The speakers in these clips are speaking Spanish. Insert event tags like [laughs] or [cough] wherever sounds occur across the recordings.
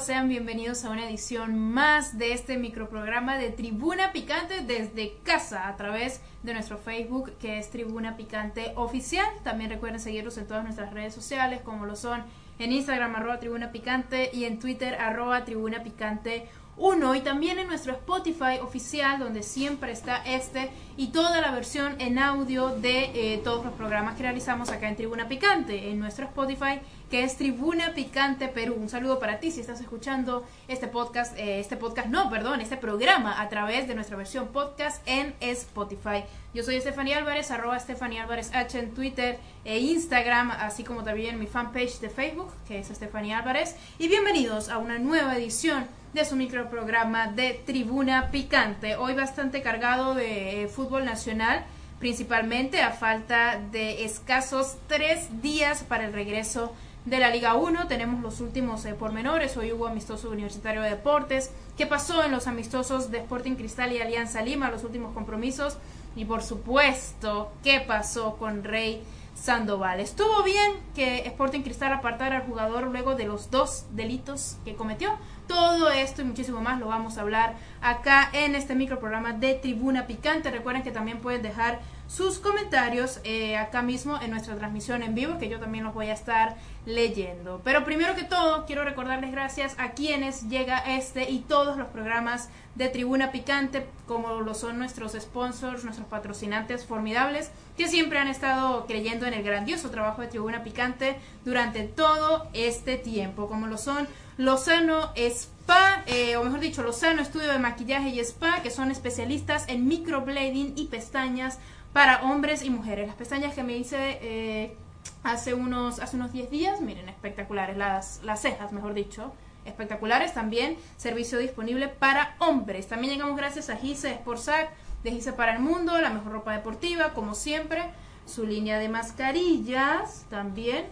Sean bienvenidos a una edición más de este microprograma de Tribuna Picante desde casa a través de nuestro Facebook que es Tribuna Picante Oficial. También recuerden seguirnos en todas nuestras redes sociales como lo son en Instagram arroba Tribuna Picante y en Twitter arroba Tribuna Picante 1 y también en nuestro Spotify oficial donde siempre está este y toda la versión en audio de eh, todos los programas que realizamos acá en Tribuna Picante en nuestro Spotify que es Tribuna Picante Perú. Un saludo para ti si estás escuchando este podcast, eh, este podcast, no, perdón, este programa a través de nuestra versión podcast en Spotify. Yo soy Estefanía Álvarez, arroba Estefanía Álvarez H en Twitter e Instagram, así como también mi fanpage de Facebook, que es Estefanía Álvarez. Y bienvenidos a una nueva edición de su microprograma de Tribuna Picante. Hoy bastante cargado de eh, fútbol nacional principalmente a falta de escasos tres días para el regreso de la Liga 1. Tenemos los últimos eh, pormenores. Hoy hubo amistoso universitario de deportes. ¿Qué pasó en los amistosos de Sporting Cristal y Alianza Lima, los últimos compromisos? Y por supuesto, ¿qué pasó con Rey Sandoval? Estuvo bien que Sporting Cristal apartara al jugador luego de los dos delitos que cometió. Todo esto y muchísimo más lo vamos a hablar acá en este microprograma de Tribuna Picante. Recuerden que también pueden dejar sus comentarios eh, acá mismo en nuestra transmisión en vivo, que yo también los voy a estar leyendo. Pero primero que todo, quiero recordarles gracias a quienes llega este y todos los programas de Tribuna Picante, como lo son nuestros sponsors, nuestros patrocinantes formidables, que siempre han estado creyendo en el grandioso trabajo de Tribuna Picante durante todo este tiempo, como lo son Lozano Spa, eh, o mejor dicho, Lozano Estudio de Maquillaje y Spa, que son especialistas en microblading y pestañas para hombres y mujeres. Las pestañas que me hice eh, hace unos hace unos 10 días, miren, espectaculares, las, las cejas, mejor dicho, espectaculares también, servicio disponible para hombres. También llegamos gracias a Gise Sportsac, de Gise para el Mundo, la mejor ropa deportiva, como siempre, su línea de mascarillas también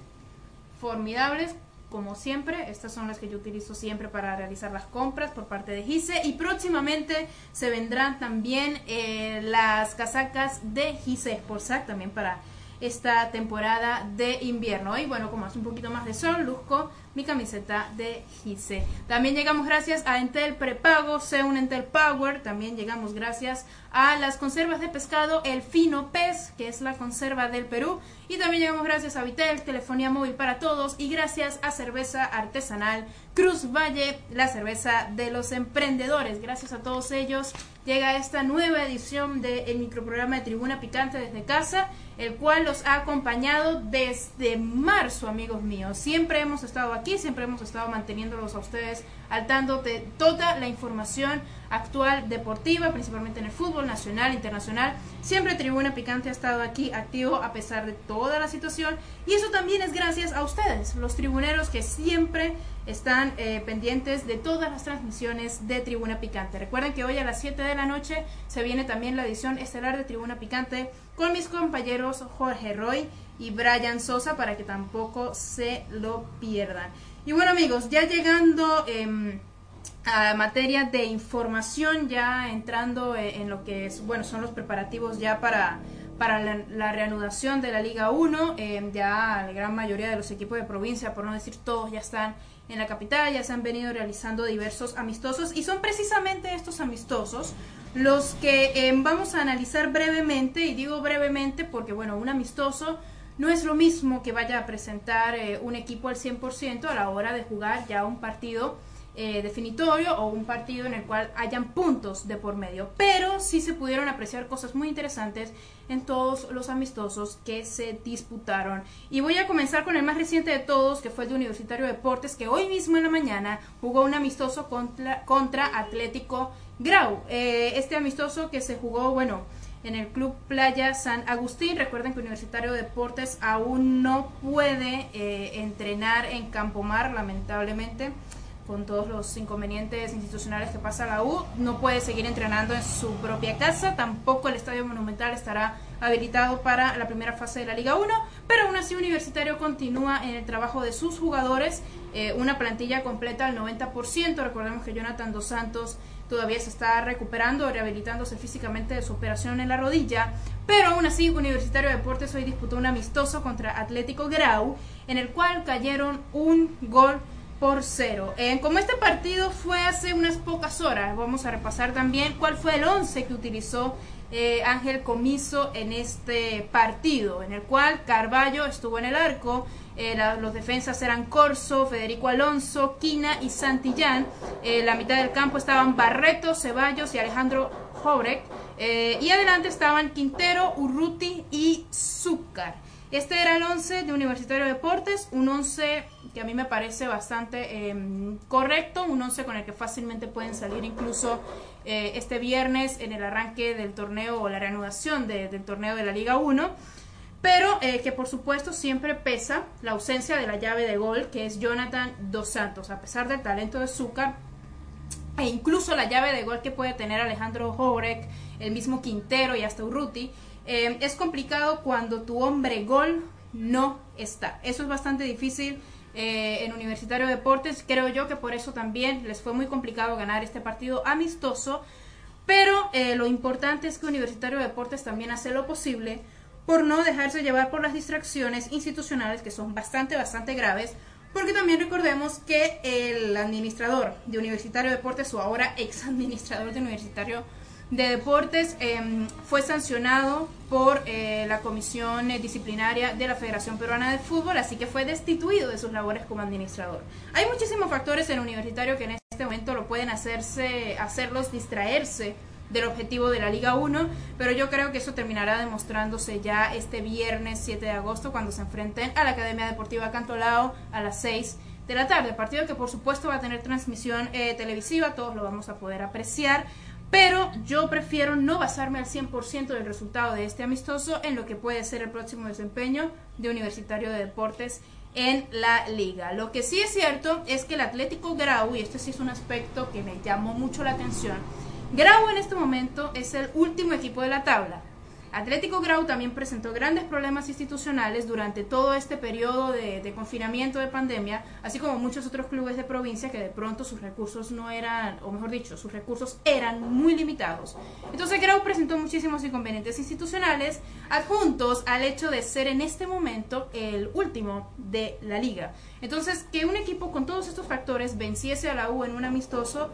formidables como siempre. Estas son las que yo utilizo siempre para realizar las compras por parte de Gise. Y próximamente se vendrán también eh, las casacas de Gise Sportsac también para esta temporada de invierno. Y bueno, como hace un poquito más de sol, luzco mi camiseta de Gise. También llegamos gracias a Entel Prepago, un Entel Power. También llegamos gracias a las conservas de pescado El Fino Pez, que es la conserva del Perú. Y también llegamos gracias a Vitel, telefonía móvil para todos. Y gracias a cerveza artesanal Cruz Valle, la cerveza de los emprendedores. Gracias a todos ellos llega esta nueva edición del microprograma de Tribuna Picante desde casa, el cual los ha acompañado desde marzo, amigos míos. Siempre hemos estado aquí, siempre hemos estado manteniéndolos a ustedes al tanto de toda la información actual deportiva, principalmente en el fútbol nacional, internacional. Siempre Tribuna Picante ha estado aquí activo a pesar de toda la situación y eso también es gracias a ustedes, los tribuneros que siempre están eh, pendientes de todas las transmisiones de Tribuna Picante. Recuerden que hoy a las 7 de la noche se viene también la edición estelar de Tribuna Picante con mis compañeros Jorge Roy y Brian Sosa para que tampoco se lo pierdan. Y bueno amigos, ya llegando... Em, a materia de información, ya entrando eh, en lo que es, bueno, son los preparativos ya para, para la, reanudación de la Liga 1. Eh, ya la gran mayoría de los equipos de provincia, por no decir todos, ya están en la capital, ya se han venido realizando diversos amistosos y son precisamente estos amistosos los que eh, vamos a analizar brevemente, y digo brevemente porque, bueno, un amistoso no es lo mismo que vaya a presentar un equipo al 100% a la hora de jugar ya un partido eh, definitorio o un partido en el cual hayan puntos de por medio. Pero sí se pudieron apreciar cosas muy interesantes en todos los amistosos que se disputaron. Y voy a comenzar con el más reciente de todos, que fue el de Universitario de Deportes, que hoy mismo en la mañana jugó un amistoso contra, Atlético Grau. Eh, este amistoso que se jugó, bueno, en el Club Playa San Agustín. Recuerden que Universitario de Deportes aún no puede eh, entrenar en Campomar, lamentablemente con todos los inconvenientes institucionales que pasa la U, no puede seguir entrenando en su propia casa, tampoco el Estadio Monumental estará habilitado para la primera fase de la Liga 1, pero aún así Universitario continúa en el trabajo de sus jugadores, eh, una plantilla completa al 90%, recordemos que Jonathan Dos Santos todavía se está recuperando, rehabilitándose físicamente de su operación en la rodilla, pero aún así Universitario de Deportes hoy disputó un amistoso contra Atlético Grau, en el cual cayeron un gol por cero. Eh, como este partido fue hace unas pocas horas, vamos a repasar también cuál fue el 11 que utilizó eh, Ángel Comiso en este partido, en el cual Carballo estuvo en el arco, eh, los defensas eran Corso, Federico Alonso, Quina y Santillán. la mitad del campo estaban Barreto, Ceballos y Alejandro Jobrek. y adelante estaban Quintero, Urruti y Zúcar. Este era el 11 de Universitario de Deportes, un 11 que a mí me parece bastante em, correcto, un 11 con el que fácilmente pueden salir incluso eh, este viernes en el arranque del torneo o la reanudación del torneo de la Liga 1, pero eh, que por supuesto siempre pesa la ausencia de la llave de gol que es Jonathan Dos Santos, a pesar del talento de Zúcar e incluso la llave de gol que puede tener Alejandro Jorek, el mismo Quintero y hasta Urruti eh, es complicado cuando tu hombre gol no está. Eso es bastante difícil eh, en Universitario Deportes. Creo yo que por eso también les fue muy complicado ganar este partido amistoso. Pero eh, lo importante es que Universitario Deportes también hace lo posible por no dejarse llevar por las distracciones institucionales que son bastante, bastante graves. Porque también recordemos que el administrador de Universitario Deportes o ahora ex administrador de Universitario de Deportes em, fue sancionado por eh, la Comisión Disciplinaria de la Federación Peruana de Fútbol, así que fue destituido de sus labores como administrador. Hay muchísimos factores en el universitario que en este momento lo pueden hacerse, hacerlos distraerse del objetivo de la Liga 1, pero yo creo que eso terminará demostrándose ya este viernes 7 de agosto cuando se enfrenten a la Academia Deportiva Cantolao a las 6 de la tarde, partido que por supuesto va a tener transmisión eh, televisiva, todos lo vamos a poder apreciar. Pero yo prefiero no basarme al 100% del resultado de este amistoso en lo que puede ser el próximo desempeño de Universitario de Deportes en la liga. Lo que sí es cierto es que el Atlético Grau, y este sí es un aspecto que me llamó mucho la atención, Grau en este momento es el último equipo de la tabla. Atlético Grau también presentó grandes problemas institucionales durante todo este periodo de, confinamiento de pandemia, así como muchos otros clubes de provincia que de pronto sus recursos no eran, o mejor dicho, sus recursos eran muy limitados. Entonces Grau presentó muchísimos inconvenientes institucionales adjuntos al hecho de ser en este momento el último de la liga. Entonces, que un equipo con todos estos factores venciese a la U en un amistoso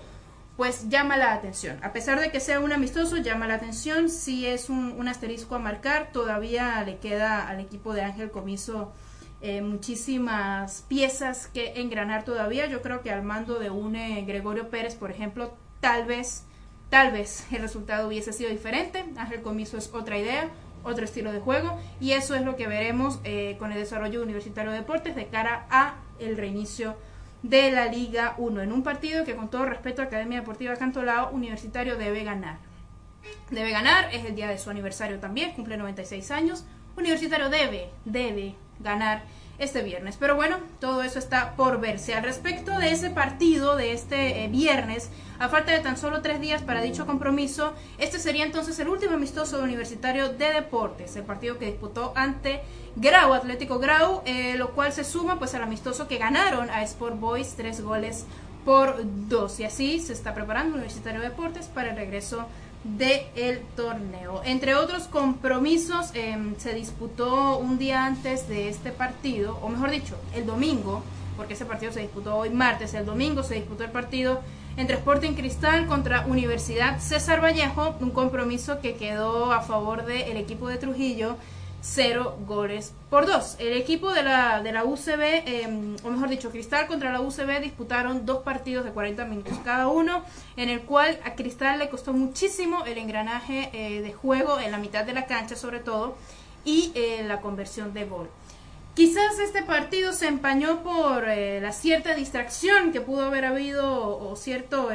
pues llama la atención. A pesar de que sea un amistoso, llama la atención. Si es un, asterisco a marcar, todavía le queda al equipo de Ángel Comiso eh, muchísimas piezas que engranar todavía. Yo creo que al mando de un eh, Gregorio Pérez, por ejemplo, tal vez, tal vez el resultado hubiese sido diferente. Ángel Comiso es otra idea, otro estilo de juego y eso es lo que veremos eh, con el desarrollo Universitario de Deportes de cara a el reinicio de la Liga 1, en un partido que con todo respeto Academia Deportiva Cantolao, Universitario debe ganar. Debe ganar, es el día de su aniversario también, cumple 96 años. Universitario debe, debe ganar este viernes. Pero bueno, todo eso está por verse. Al respecto de ese partido de este eh, viernes, a falta de tan solo tres días para dicho compromiso, este sería entonces el último amistoso de Universitario de Deportes, el partido que disputó ante Grau, Atlético Grau, eh, lo cual se suma pues al amistoso que ganaron a Sport Boys tres goles por dos. Y así se está preparando Universitario de Deportes para el regreso del torneo. Entre otros compromisos, em, se disputó un día antes de este partido, o mejor dicho, el domingo, porque ese partido se disputó hoy martes, el domingo se disputó el partido entre Sporting Cristal contra Universidad César Vallejo, un compromiso que quedó a favor del equipo de Trujillo 0 goles por 2. El equipo de la, de la UCB, em, o mejor dicho, Cristal contra la UCB disputaron dos partidos de 40 minutos cada uno, en el cual a Cristal le costó muchísimo el engranaje eh, de juego en la mitad de la cancha sobre todo y eh, la conversión de gol. Quizás este partido se empañó por eh, la cierta distracción que pudo haber habido o cierta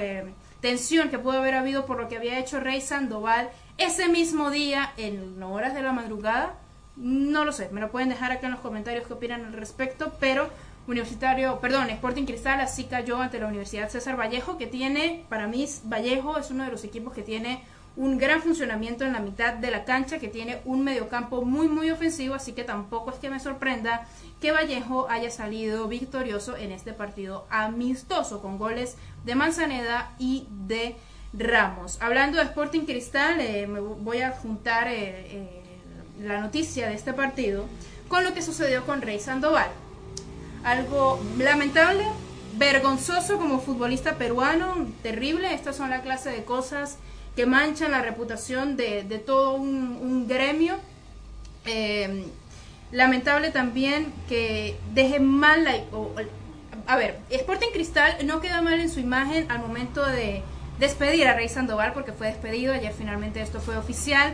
tensión que pudo haber habido por lo que había hecho Rey Sandoval ese mismo día en horas de la madrugada no lo sé, me lo pueden dejar acá en los comentarios qué opinan al respecto, pero Universitario, perdón, Sporting Cristal así cayó ante la Universidad César Vallejo, que tiene, para mí, Vallejo es uno de los equipos que tiene un gran funcionamiento en la mitad de la cancha, que tiene un mediocampo muy, muy ofensivo, así que tampoco es que me sorprenda que Vallejo haya salido victorioso en este partido amistoso, con goles de Manzaneda y de Ramos. Hablando de Sporting Cristal, eh, me voy a juntar... Eh, eh, la noticia de este partido con lo que sucedió con Rey Sandoval. Algo lamentable, vergonzoso como futbolista peruano, terrible. Estas son la clase de cosas que manchan la reputación de, todo un, gremio. Eh, lamentable también que deje mal a ver, Sporting Cristal no queda mal en su imagen al momento de despedir a Rey Sandoval porque fue despedido, ayer finalmente esto fue oficial.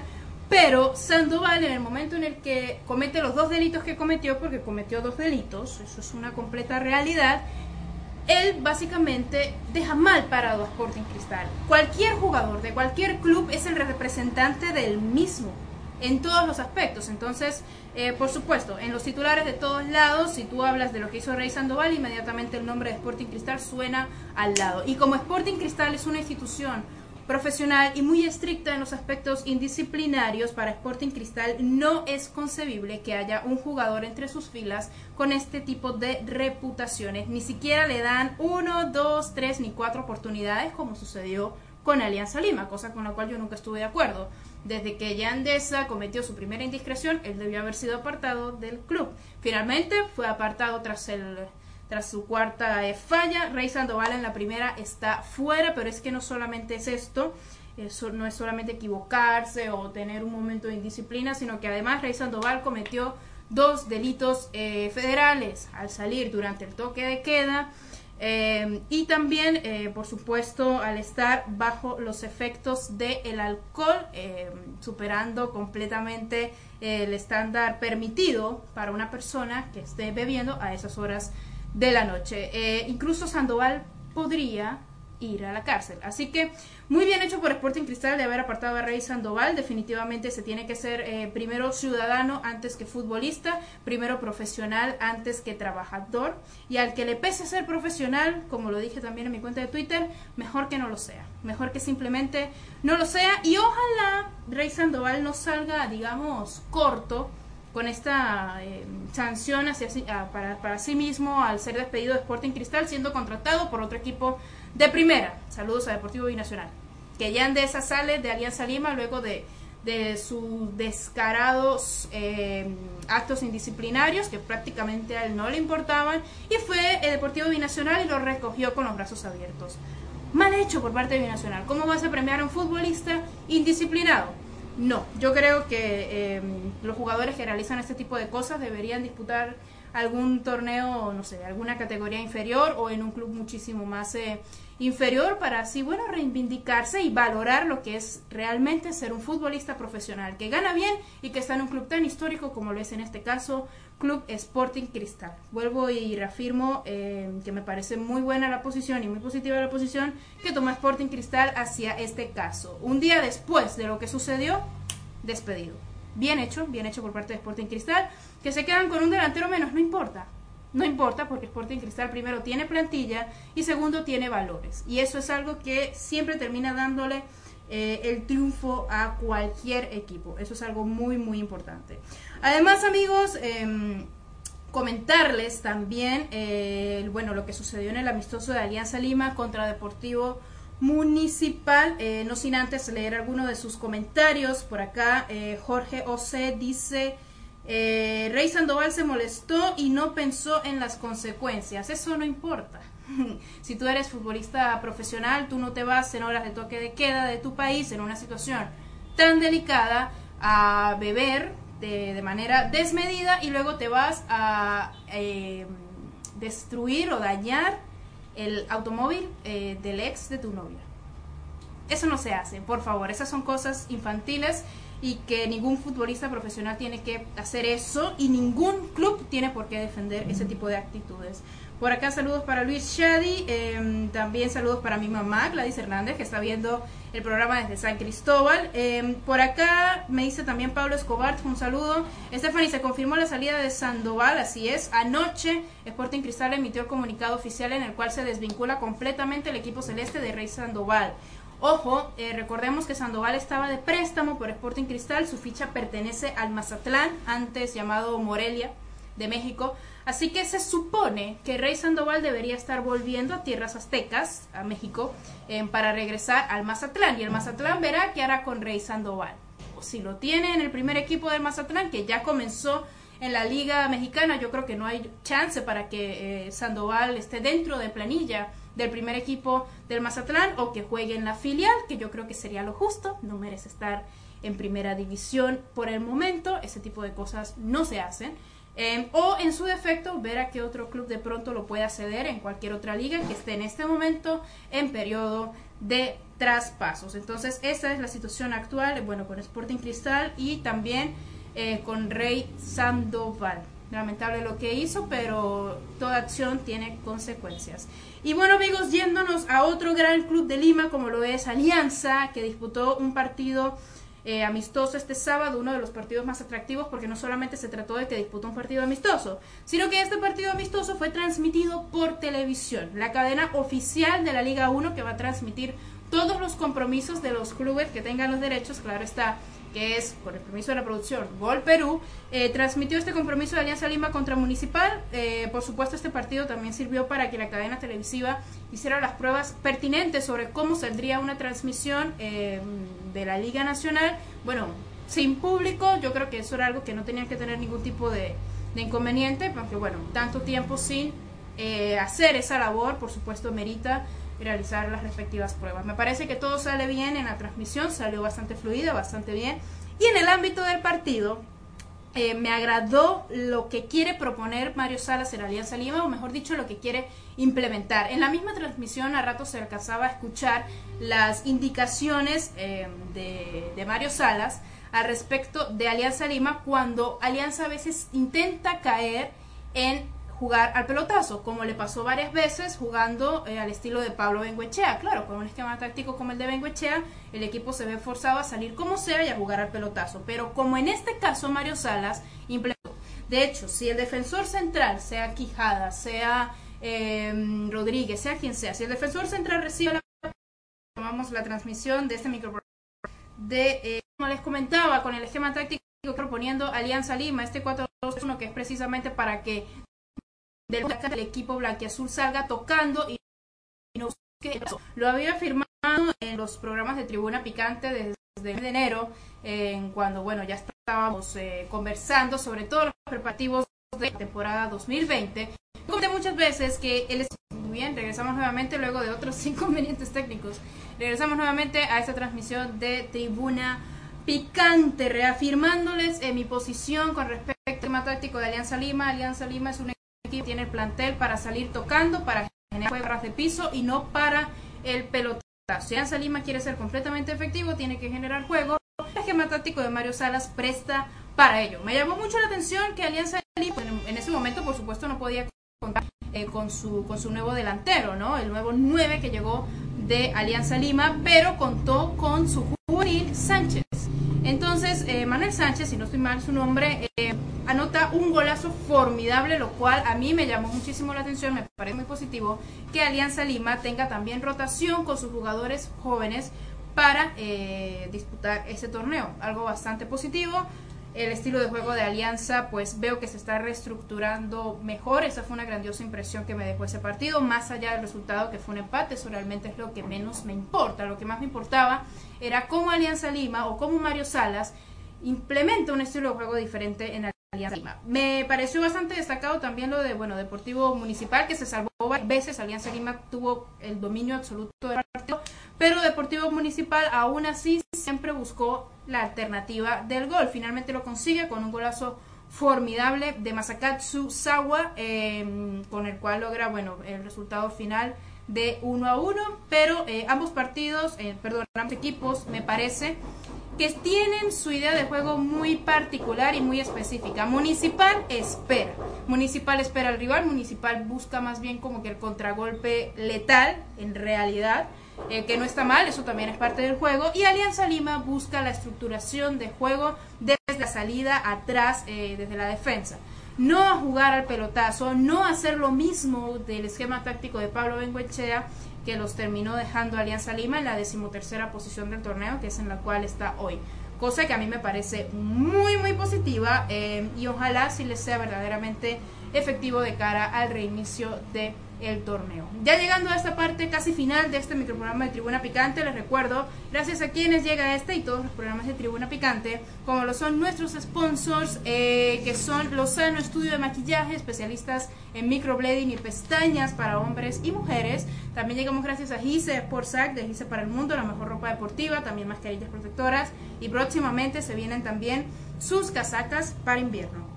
Pero Sandoval, en el momento en el que comete los dos delitos que cometió, porque cometió dos delitos, eso es una completa realidad, él básicamente deja mal parado a Sporting Cristal. Cualquier jugador de cualquier club es el representante del mismo en todos los aspectos. Entonces, eh, por supuesto, en los titulares de todos lados, si tú hablas de lo que hizo Rey Sandoval, inmediatamente el nombre de Sporting Cristal suena al lado. Y como Sporting Cristal es una institución profesional y muy estricta en los aspectos indisciplinarios para Sporting Cristal, no es concebible que haya un jugador entre sus filas con este tipo de reputaciones. Ni siquiera le dan uno, dos, tres ni cuatro oportunidades como sucedió con Alianza Lima, cosa con la cual yo nunca estuve de acuerdo. Desde que Yandesa cometió su primera indiscreción, él debió haber sido apartado del club. Finalmente fue apartado tras el tras su cuarta eh, falla. Rey Sandoval en la primera está fuera, pero es que no solamente es esto, eso no es solamente equivocarse o tener un momento de indisciplina, sino que además Rey Sandoval cometió dos delitos eh, federales al salir durante el toque de queda. Eh, y también, por supuesto, al estar bajo los efectos del alcohol, superando completamente el estándar permitido para una persona que esté bebiendo a esas horas de la noche. Eh, incluso Sandoval podría ir a la cárcel. Así que muy bien hecho por Sporting Cristal de haber apartado a Rey Sandoval. Definitivamente se tiene que ser eh, primero ciudadano antes que futbolista, primero profesional antes que trabajador. Y al que le pese ser profesional, como lo dije también en mi cuenta de Twitter, mejor que no lo sea. Mejor que simplemente no lo sea. Y ojalá Rey Sandoval no salga, digamos, corto con esta eh, sanción hacia, para, para sí mismo al ser despedido de Sporting Cristal, siendo contratado por otro equipo de primera. Saludos a Deportivo Binacional. Que ya esa sale de Alianza Lima luego de, de sus descarados eh, actos indisciplinarios que prácticamente a él no le importaban y fue el Deportivo Binacional y lo recogió con los brazos abiertos. Mal hecho por parte de Binacional. ¿Cómo vas a premiar a un futbolista indisciplinado? No, yo creo que em, los jugadores que realizan este tipo de cosas deberían disputar algún torneo, no sé, alguna categoría inferior o en un club muchísimo más eh, inferior para así, bueno, reivindicarse y valorar lo que es realmente ser un futbolista profesional, que gana bien y que está en un club tan histórico como lo es en este caso Club Sporting Cristal. Vuelvo y reafirmo eh, que me parece muy buena la posición y muy positiva la posición que toma Sporting Cristal hacia este caso. Un día después de lo que sucedió, despedido. Bien hecho, bien hecho por parte de Sporting Cristal, que se quedan con un delantero menos, no importa. No importa porque Sporting Cristal primero tiene plantilla y segundo tiene valores. Y eso es algo que siempre termina dándole eh, el triunfo a cualquier equipo. Eso es algo muy, muy importante. Además, amigos, em, comentarles también, eh, bueno, lo que sucedió en el amistoso de Alianza Lima contra Deportivo Municipal, eh, no sin antes leer alguno de sus comentarios. Por acá, Jorge Ose dice... Rey Sandoval se molestó y no pensó en las consecuencias. Eso no importa. [laughs] si tú eres futbolista profesional, tú no te vas en horas de toque de queda de tu país en una situación tan delicada a beber de, manera desmedida y luego te vas a eh, destruir o dañar el automóvil eh, del ex de tu novia. Eso no se hace, por favor. Esas son cosas infantiles y que ningún futbolista profesional tiene que hacer eso y ningún club tiene por qué defender ese tipo de actitudes. Por acá saludos para Luis Shadi, em, también saludos para mi mamá, Gladys Hernández, que está viendo el programa desde San Cristóbal. Em, por acá me dice también Pablo Escobar, un saludo. Stephanie, se confirmó la salida de Sandoval, así es. Anoche Sporting Cristal emitió el comunicado oficial en el cual se desvincula completamente el equipo celeste de Rey Sandoval. Ojo, eh, recordemos que Sandoval estaba de préstamo por Sporting Cristal, su ficha pertenece al Mazatlán, antes llamado Morelia de México. Así que se supone que Rey Sandoval debería estar volviendo a tierras aztecas, a México, eh, para regresar al Mazatlán. Y el Mazatlán verá qué hará con Rey Sandoval. O si lo tiene en el primer equipo del Mazatlán, que ya comenzó en la Liga Mexicana, yo creo que no hay chance para que eh, Sandoval esté dentro de planilla del primer equipo del Mazatlán o que juegue en la filial, que yo creo que sería lo justo, no merece estar en primera división por el momento, ese tipo de cosas no se hacen. Em, o en su defecto, ver a qué otro club de pronto lo pueda ceder en cualquier otra liga que esté en este momento en periodo de traspasos. Entonces, esa es la situación actual, bueno, con Sporting Cristal y también eh, con Rey Sandoval. Lamentable lo que hizo, pero toda acción tiene consecuencias. Y bueno amigos, yéndonos a otro gran club de Lima como lo es Alianza, que disputó un partido eh, amistoso este sábado, uno de los partidos más atractivos porque no solamente se trató de que disputó un partido amistoso, sino que este partido amistoso fue transmitido por televisión, la cadena oficial de la Liga 1 que va a transmitir todos los compromisos de los clubes que tengan los derechos, claro está, que es, por el permiso de la producción, Gol Perú, eh, transmitió este compromiso de Alianza Lima contra Municipal. Eh, por supuesto, este partido también sirvió para que la cadena televisiva hiciera las pruebas pertinentes sobre cómo saldría una transmisión eh, de la Liga Nacional. Bueno, sin público, yo creo que eso era algo que no tenía que tener ningún tipo de, de inconveniente, porque bueno, tanto tiempo sin hacer esa labor, por supuesto, merita realizar las respectivas pruebas. Me parece que todo sale bien en la transmisión, salió bastante fluida, bastante bien. Y en el ámbito del partido, eh, me agradó lo que quiere proponer Mario Salas en Alianza Lima, o mejor dicho, lo que quiere implementar. En la misma transmisión a rato se alcanzaba a escuchar las indicaciones eh, de, de Mario Salas al respecto de Alianza Lima cuando Alianza a veces intenta caer en jugar al pelotazo, como le pasó varias veces jugando eh, al estilo de Pablo Benguechea. Claro, con un esquema táctico como el de Benguechea, el equipo se ve forzado a salir como sea y a jugar al pelotazo. Pero como en este caso Mario Salas implementó, de hecho, si el defensor central, sea Quijada, sea em, Rodríguez, sea quien sea, si el defensor central recibe la tomamos la transmisión de este microprograma de, eh, como les comentaba, con el esquema táctico proponiendo Alianza Lima, este 4-2-1 que es precisamente para que del, equipo blanquiazul salga tocando y, no lo había firmado en los programas de Tribuna Picante desde enero, en cuando bueno ya estábamos eh, conversando sobre todos los preparativos de la temporada 2020. Comenté muchas veces que él es muy bien, regresamos nuevamente luego de otros [laughs] inconvenientes técnicos. Regresamos nuevamente a esta transmisión de Tribuna Picante, reafirmándoles en mi posición con respecto al tema táctico de Alianza Lima. Alianza Lima es un tiene el plantel para salir tocando, para generar juegos de piso y no para el pelotazo. Si Alianza Lima quiere ser completamente efectivo, tiene que generar juego. El esquema táctico de Mario Salas presta para ello. Me llamó mucho la atención que Alianza Lima en ese momento, por supuesto, no podía contar eh, con, su, con su nuevo delantero, ¿no? El nuevo 9 que llegó de Alianza Lima, pero contó con su juvenil Sánchez. Entonces, eh, Manuel Sánchez, si no estoy mal su nombre, eh, un golazo formidable, lo cual a mí me llamó muchísimo la atención, me parece muy positivo que Alianza Lima tenga también rotación con sus jugadores jóvenes para eh, disputar ese torneo, algo bastante positivo. El estilo de juego de Alianza, pues veo que se está reestructurando mejor. Esa fue una grandiosa impresión que me dejó ese partido. Más allá del resultado que fue un empate, eso realmente es lo que menos me importa. Lo que más me importaba era cómo Alianza Lima o cómo Mario Salas implementa un estilo de juego diferente en Alianza Lima. Me pareció bastante destacado también lo de, bueno, Deportivo Municipal, que se salvó varias veces. Alianza Lima tuvo el dominio absoluto del partido, pero Deportivo Municipal aún así siempre buscó la alternativa del gol. Finalmente lo consigue con un golazo formidable de Masakatsu Sawa, em, con el cual logra, bueno, el resultado final de 1 a 1, pero eh, ambos partidos, eh, perdón, ambos equipos, me parece que tienen su idea de juego muy particular y muy específica. Municipal espera. Municipal espera al rival. Municipal busca más bien como que el contragolpe letal, en realidad, eh, que no está mal, eso también es parte del juego. Y Alianza Lima busca la estructuración de juego desde la salida atrás, desde la defensa no a jugar al pelotazo, no hacer lo mismo del esquema táctico de Pablo Benguechea que los terminó dejando Alianza Lima en la decimotercera posición del torneo, que es en la cual está hoy. Cosa que a mí me parece muy, muy positiva eh, y ojalá si les sea verdaderamente efectivo de cara al reinicio de el torneo. Ya llegando a esta parte casi final de este microprograma de Tribuna Picante, les recuerdo, gracias a quienes llega este y todos los programas de Tribuna Picante, como lo son nuestros sponsors, eh, que son Lozano Estudio de Maquillaje, especialistas en microblading y pestañas para hombres y mujeres. También llegamos gracias a Gise Sportsac, de Gise para el Mundo, la mejor ropa deportiva, también mascarillas protectoras. Y próximamente se vienen también sus casacas para invierno.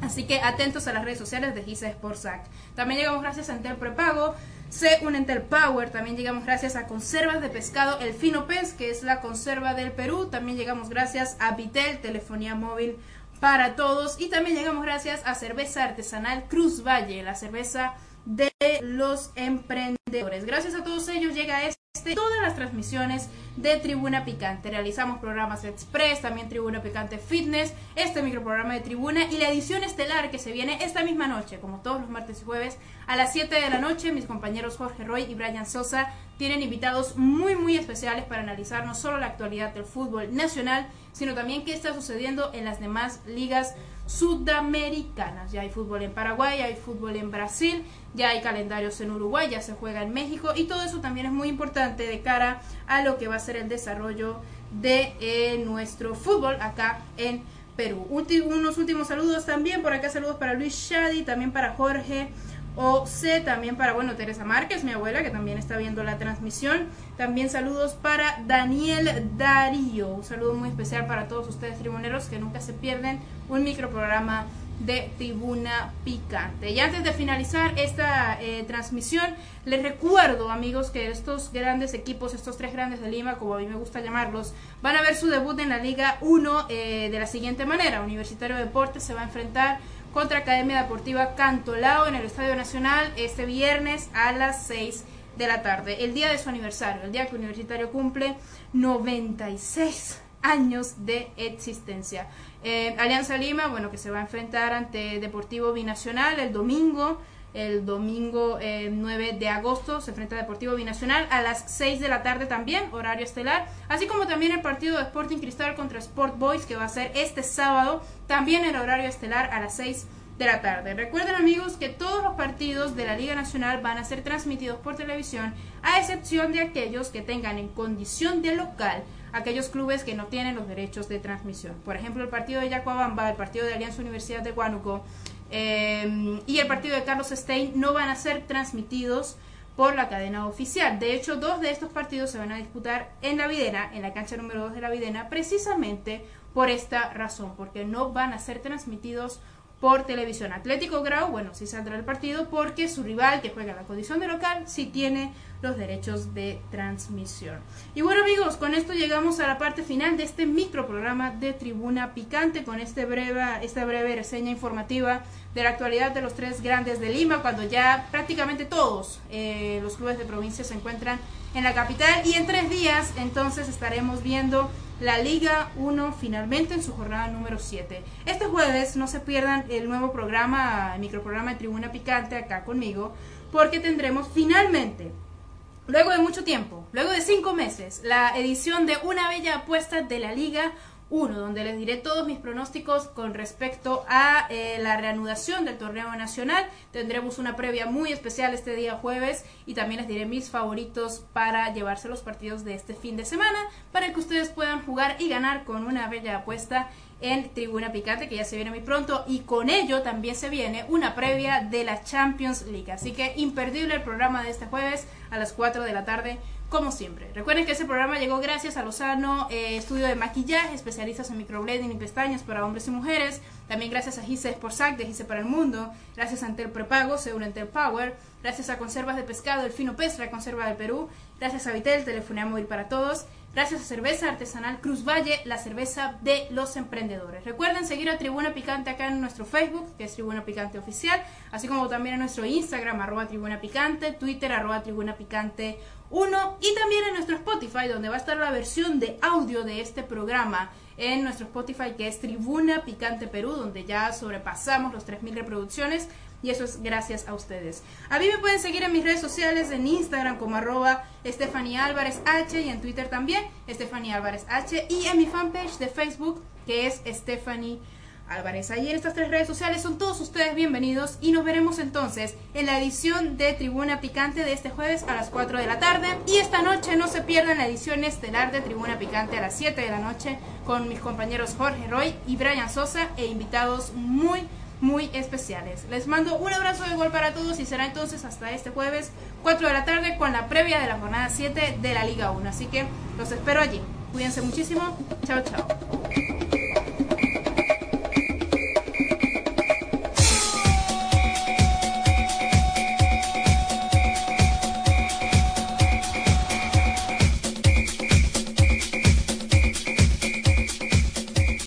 Así que atentos a las redes sociales de Gisa Sportsac. También llegamos gracias a Entel Prepago, C un Entel Power. También llegamos gracias a Conservas de Pescado El Fino Pez, que es la conserva del Perú. También llegamos gracias a Vitel, telefonía móvil para todos. Y también llegamos gracias a Cerveza Artesanal Cruz Valle, la cerveza de los emprendedores. Gracias a todos ellos llega este todas las transmisiones de Tribuna Picante. Realizamos programas express, también Tribuna Picante Fitness, este microprograma de Tribuna y la edición estelar que se viene esta misma noche, como todos los martes y jueves, a las 7 de la noche. Mis compañeros Jorge Roy y Brian Sosa tienen invitados muy, muy especiales para analizar no solo la actualidad del fútbol nacional, sino también qué está sucediendo en las demás ligas sudamericanas. Ya hay fútbol en Paraguay, hay fútbol en Brasil, ya hay calendarios en Uruguay, ya se juega en México y todo eso también es muy importante de cara a lo que va a ser el desarrollo de eh, nuestro fútbol acá en Perú. unos últimos saludos también, por acá saludos para Luis Shadi, también para Jorge o C también para, bueno, Teresa Márquez, mi abuela, que también está viendo la transmisión. También saludos para Daniel Darío. Un saludo muy especial para todos ustedes, tribuneros, que nunca se pierden un microprograma de Tribuna Picante. Y antes de finalizar esta eh, transmisión, les recuerdo, amigos, que estos grandes equipos, estos tres grandes de Lima, como a mí me gusta llamarlos, van a ver su debut en la Liga 1 eh, de la siguiente manera. Universitario Deportes se va a enfrentar contra Academia Deportiva Cantolao en el Estadio Nacional este viernes a las 6 de la tarde, el día de su aniversario, el día que Universitario cumple 96 años de existencia. Eh, Alianza Lima, bueno, que se va a enfrentar ante Deportivo Binacional el domingo el domingo 9 eh, de agosto se enfrenta a Deportivo Binacional a las 6 de la tarde también, horario estelar, así como también el partido de Sporting Cristal contra Sport Boys que va a ser este sábado, también el horario estelar a las 6 de la tarde. Recuerden amigos que todos los partidos de la Liga Nacional van a ser transmitidos por televisión, a excepción de aquellos que tengan en condición de local aquellos clubes que no tienen los derechos de transmisión. Por ejemplo, el partido de Yacuabamba, el partido de Alianza Universidad de Huánuco, Em, y el partido de Carlos Stein no van a ser transmitidos por la cadena oficial. De hecho, dos de estos partidos se van a disputar en la Videna, en la cancha número 2 de la Videna, precisamente por esta razón, porque no van a ser transmitidos por televisión. Atlético Grau, bueno, sí saldrá el partido porque su rival que juega en la condición de local sí tiene los derechos de transmisión. Y bueno amigos, con esto llegamos a la parte final de este microprograma de Tribuna Picante con este breve, esta breve reseña informativa de la actualidad de los tres grandes de Lima, cuando ya prácticamente todos eh, los clubes de provincia se encuentran en la capital y en tres días entonces estaremos viendo la Liga 1 finalmente en su jornada número 7. Este jueves no se pierdan el nuevo programa, el microprograma de Tribuna Picante acá conmigo, porque tendremos finalmente, luego de mucho tiempo, luego de cinco meses, la edición de Una Bella Apuesta de la Liga 1, donde les diré todos mis pronósticos con respecto a eh, la reanudación del torneo nacional. Tendremos una previa muy especial este día jueves y también les diré mis favoritos para llevarse los partidos de este fin de semana para que ustedes puedan jugar y ganar con una bella apuesta en Tribuna Picante que ya se viene muy pronto y con ello también se viene una previa de la Champions League. Así que imperdible el programa de este jueves a las 4 de la tarde como siempre. Recuerden que ese programa llegó gracias a Lozano eh, Estudio de Maquillaje, especialistas en microblading y pestañas para hombres y mujeres. También gracias a Gise Sportsac de Gise para el Mundo. Gracias a Entel Prepago, Seguro Entel Power. Gracias a Conservas de Pescado, El Fino Pez, la Conserva del Perú. Gracias a Vitel, Telefonía Móvil para Todos. Gracias a Cerveza Artesanal Cruz Valle, la cerveza de los emprendedores. Recuerden seguir a Tribuna Picante acá en nuestro Facebook, que es Tribuna Picante Oficial, así como también en nuestro Instagram, arroba Tribuna Picante, Twitter, arroba Tribuna Picante 1 y también en nuestro Spotify, donde va a estar la versión de audio de este programa en nuestro Spotify, que es Tribuna Picante Perú, donde ya sobrepasamos los 3.000 reproducciones y eso es gracias a ustedes. A mí me pueden seguir en mis redes sociales, en Instagram como arroba Stephanie Álvarez H y en Twitter también, Stephanie Álvarez H y en mi fanpage de Facebook que es Stephanie Álvarez. Ahí en estas tres redes sociales son todos ustedes bienvenidos y nos veremos entonces en la edición de Tribuna Picante de este jueves a las 4 de la tarde. Y esta noche no se pierdan la edición estelar de Tribuna Picante a las 7 de la noche con mis compañeros Jorge Roy y Brian Sosa e invitados muy muy especiales. Les mando un abrazo de gol para todos y será entonces hasta este jueves 4 de la tarde con la previa de la jornada 7 de la Liga 1. Así que los espero allí. Cuídense muchísimo. Chao, chao.